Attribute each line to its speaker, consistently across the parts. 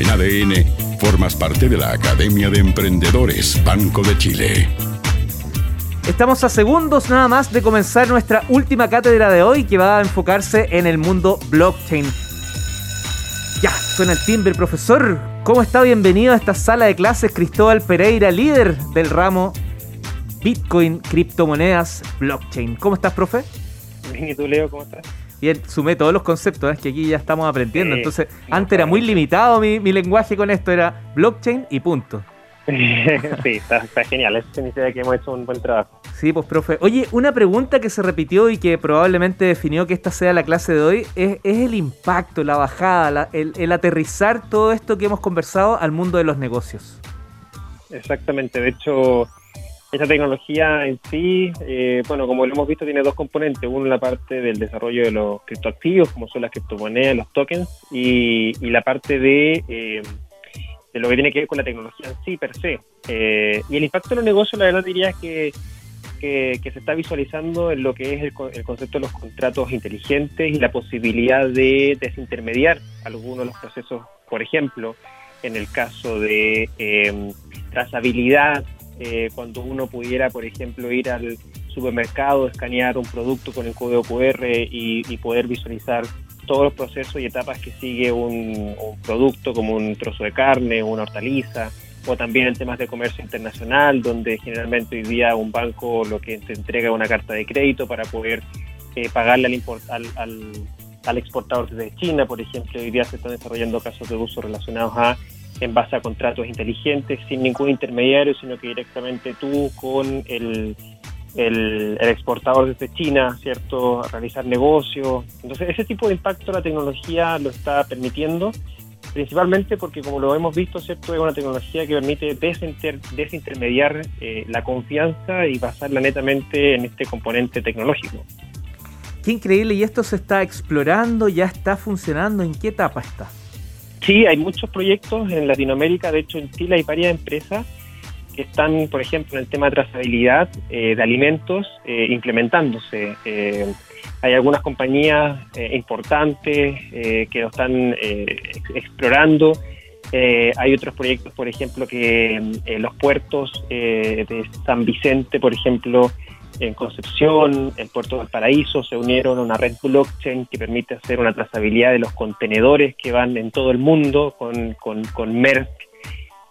Speaker 1: En ADN, formas parte de la Academia de Emprendedores Banco de Chile.
Speaker 2: Estamos a segundos nada más de comenzar nuestra última cátedra de hoy que va a enfocarse en el mundo blockchain. Ya, suena el timbre, profesor. ¿Cómo está? Bienvenido a esta sala de clases Cristóbal Pereira, líder del ramo Bitcoin, criptomonedas, blockchain. ¿Cómo estás, profe?
Speaker 3: Bien, ¿y tú, Leo? ¿Cómo estás?
Speaker 2: Bien, sumé todos los conceptos, es que aquí ya estamos aprendiendo. Entonces, antes era muy limitado mi, mi, lenguaje con esto, era blockchain y punto.
Speaker 3: sí, está, genial, es significa que hemos hecho un buen trabajo.
Speaker 2: Sí, pues profe. Oye, una pregunta que se repitió y que probablemente definió que esta sea la clase de hoy es, el impacto, la bajada, el, el aterrizar todo esto que hemos conversado al mundo de los negocios.
Speaker 3: Exactamente, de hecho, esta tecnología en sí, eh, bueno, como lo hemos visto, tiene dos componentes. Uno, la parte del desarrollo de los criptoactivos, como son las criptomonedas, los tokens, y, la parte de, eh, lo que tiene que ver con la tecnología en sí, per se. Eh, y el impacto en los negocios, la verdad, diría que, que, se está visualizando en lo que es el, el, concepto de los contratos inteligentes y la posibilidad de desintermediar algunos de los procesos, por ejemplo, en el caso de trazabilidad eh, cuando uno pudiera, por ejemplo, ir al supermercado, escanear un producto con el código QR y, poder visualizar todos los procesos y etapas que sigue un, producto como un trozo de carne, una hortaliza, o también en temas de comercio internacional, donde generalmente hoy día un banco lo que te entrega una carta de crédito para poder eh, pagarle al, al, al exportador desde China, por ejemplo, hoy día se están desarrollando casos de uso relacionados a en base a contratos inteligentes, sin ningún intermediario, sino que directamente tú con el, el, exportador desde China, ¿cierto? realizar negocios. Entonces, ese tipo de impacto la tecnología lo está permitiendo, principalmente porque, como lo hemos visto, ¿cierto? es una tecnología que permite desintermediar eh, la confianza y basarla netamente en este componente tecnológico.
Speaker 2: Qué increíble, y esto se está explorando, ya está funcionando, ¿en qué etapa está?
Speaker 3: Sí, hay muchos proyectos en Latinoamérica, de hecho en Chile hay varias empresas que están, por ejemplo, en el tema de trazabilidad eh, de alimentos eh, implementándose. Eh, hay algunas compañías importantes que lo están explorando. hay otros proyectos, por ejemplo, que los puertos de San Vicente, por ejemplo, en Concepción, en Puerto del Paraíso, se unieron a una red blockchain que permite hacer una trazabilidad de los contenedores que van en todo el mundo con, con, con Merck,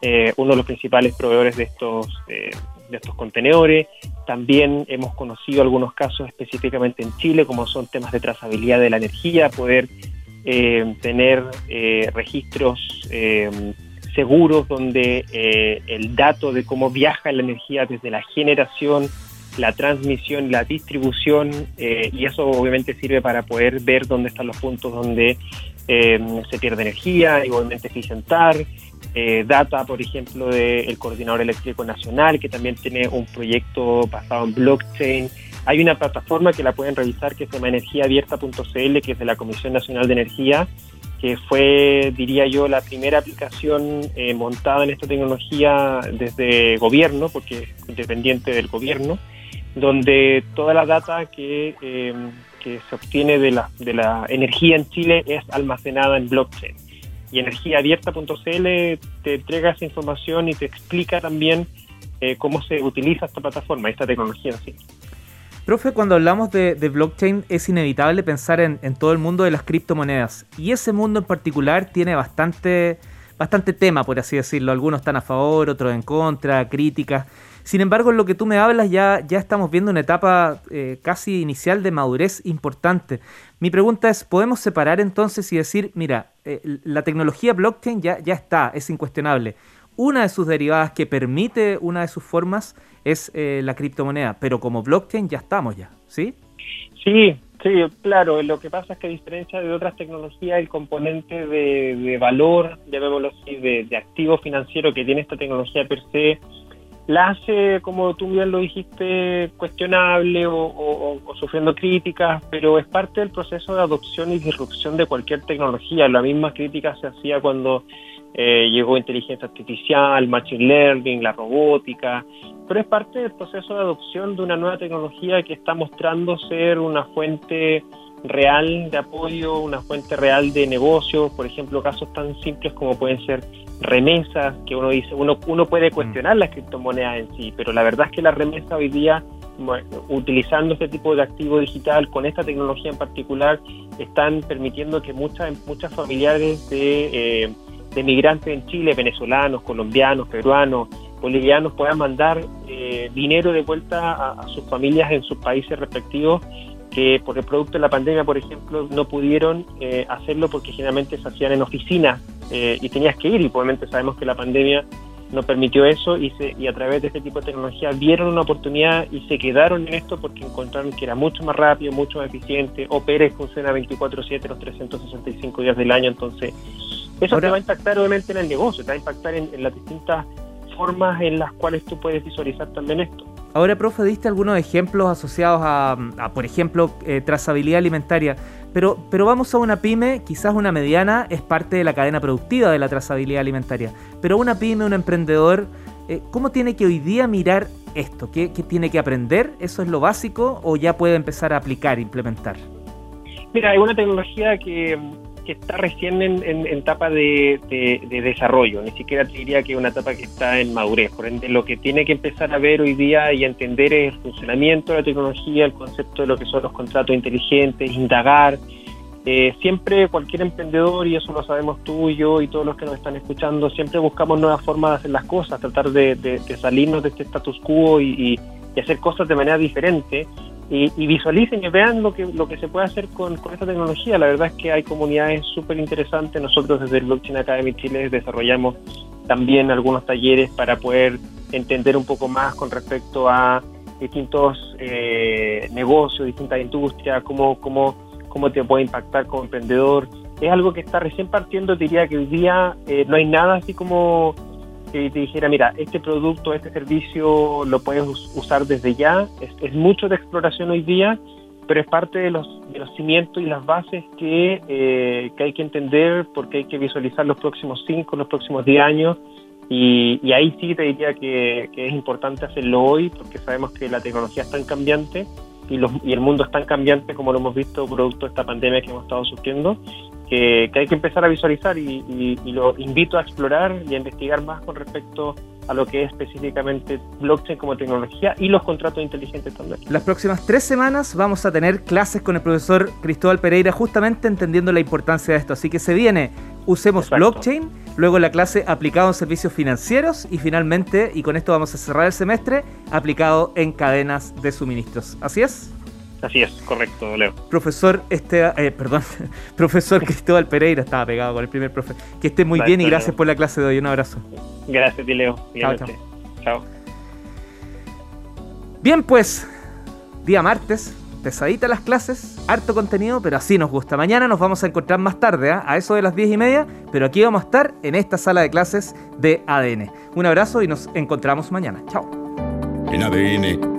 Speaker 3: eh, uno de los principales proveedores de estos, eh, de estos contenedores. También hemos conocido algunos casos específicamente en Chile, como son temas de trazabilidad de la energía, poder eh, tener registros seguros donde el dato de cómo viaja la energía desde la generación la transmisión, la distribución, eh, y eso obviamente sirve para poder ver dónde están los puntos donde eh, se pierde energía, y obviamente eficientar. Eh, data, por ejemplo, del Coordinador Eléctrico Nacional, que también tiene un proyecto basado en blockchain. Hay una plataforma que la pueden revisar que se llama energiaabierta.cl, que es de la Comisión Nacional de Energía, que fue, diría yo, la primera aplicación montada en esta tecnología desde gobierno, porque es independiente del gobierno, donde toda la data que, eh, que se obtiene de la, de la energía en Chile es almacenada en blockchain. Y energiaabierta.cl te entrega esa información y te explica también eh, cómo se utiliza esta plataforma, esta tecnología en sí.
Speaker 2: Profe, cuando hablamos de, blockchain es inevitable pensar en, en, todo el mundo de las criptomonedas. Y ese mundo en particular tiene bastante, bastante tema, por así decirlo. Algunos están a favor, otros en contra, críticas. Sin embargo, en lo que tú me hablas ya, ya estamos viendo una etapa eh, casi inicial de madurez importante. Mi pregunta es, ¿podemos separar entonces y decir, mira, eh, la tecnología blockchain ya, ya está, es incuestionable? Una de sus derivadas que permite una de sus formas es eh, la criptomoneda, pero como blockchain ya estamos ya, ¿sí?
Speaker 3: Sí, sí, claro. Lo que pasa es que a diferencia de otras tecnologías, el componente de, valor, llamémoslo así, de, de activo financiero que tiene esta tecnología per se, la hace, como tú bien lo dijiste, cuestionable o, sufriendo críticas, pero es parte del proceso de adopción y disrupción de cualquier tecnología. La misma crítica se hacía cuando eh, llegó inteligencia artificial, machine learning, la robótica, pero es parte del proceso de adopción de una nueva tecnología que está mostrando ser una fuente real de apoyo, una fuente real de negocio, por ejemplo, casos tan simples como pueden ser remesas, que uno dice, uno, uno puede cuestionar las criptomonedas en sí, pero la verdad es que la remesa hoy día, utilizando este tipo de activo digital, con esta tecnología en particular, están permitiendo que muchas, muchas familiares de, eh, de migrantes en Chile, venezolanos, colombianos, peruanos, bolivianos puedan mandar eh, dinero de vuelta a, sus familias en sus países respectivos que por el producto de la pandemia, por ejemplo, no pudieron eh, hacerlo porque generalmente se hacían en oficinas eh, y tenías que ir y obviamente sabemos que la pandemia no permitió eso y, se, y a través de este tipo de tecnología vieron una oportunidad y se quedaron en esto porque encontraron que era mucho más rápido, mucho más eficiente, opera y funciona 24/7 los 365 días del año, entonces eso te va a impactar obviamente en el negocio, te va a impactar en, en las distintas formas en las cuales tú puedes visualizar también esto.
Speaker 2: Ahora, profe, diste algunos ejemplos asociados a, por ejemplo, eh, trazabilidad alimentaria, pero, pero vamos a una pyme, quizás una mediana, es parte de la cadena productiva de la trazabilidad alimentaria, pero una pyme, un emprendedor, eh, ¿cómo tiene que hoy día mirar esto? ¿Qué, ¿Qué tiene que aprender? ¿Eso es lo básico o ya puede empezar a aplicar, implementar?
Speaker 3: Mira, hay una tecnología que que está recién en, etapa de, desarrollo, ni siquiera te diría que es una etapa que está en madurez. Por ende, lo que tiene que empezar a ver hoy día y entender es el funcionamiento de la tecnología, el concepto de lo que son los contratos inteligentes, indagar. Eh, siempre cualquier emprendedor, y eso lo sabemos tú y yo y todos los que nos están escuchando, siempre buscamos nuevas formas de hacer las cosas, tratar de, salirnos de este status quo y hacer cosas de manera diferente y, visualicen y vean lo que, lo que se puede hacer con, con esta tecnología. La verdad es que hay comunidades súper interesantes. Nosotros desde el Blockchain Academy Chile desarrollamos también algunos talleres para poder entender un poco más con respecto a distintos eh, negocios, distintas industrias, cómo, cómo, cómo te puede impactar como emprendedor. Es algo que está recién partiendo, diría que hoy día eh, no hay nada así como que te dijera, mira, este producto, este servicio lo puedes usar desde ya. Es, mucho de exploración hoy día, pero es parte de los, de los cimientos y las bases que, eh, que hay que entender porque hay que visualizar los próximos 5, los próximos 10 años. Y, y, ahí sí te diría que, que, es importante hacerlo hoy porque sabemos que la tecnología es tan cambiante y, los, y el mundo es tan cambiante como lo hemos visto producto de esta pandemia que hemos estado sufriendo que, hay que empezar a visualizar y, lo invito a explorar y a investigar más con respecto a lo que es específicamente blockchain como tecnología y los contratos inteligentes también.
Speaker 2: Las próximas tres semanas vamos a tener clases con el profesor Cristóbal Pereira justamente entendiendo la importancia de esto. Así que se viene, usemos blockchain, luego la clase aplicado en servicios financieros y finalmente, y con esto vamos a cerrar el semestre, aplicado en cadenas de suministros. ¿Así es?
Speaker 3: Así es, correcto, Leo.
Speaker 2: Profesor, este, eh, perdón, profesor Cristóbal Pereira, estaba pegado con el primer profe. Que esté muy bien y gracias por la clase de hoy. Un abrazo.
Speaker 3: Gracias, Leo. Chao, chao.
Speaker 2: Bien, pues, día martes, pesadita las clases, harto contenido, pero así nos gusta. Mañana nos vamos a encontrar más tarde, ¿ah? a eso de las diez y media, pero aquí vamos a estar en esta sala de clases de ADN. Un abrazo y nos encontramos mañana. Chao.
Speaker 1: En ADN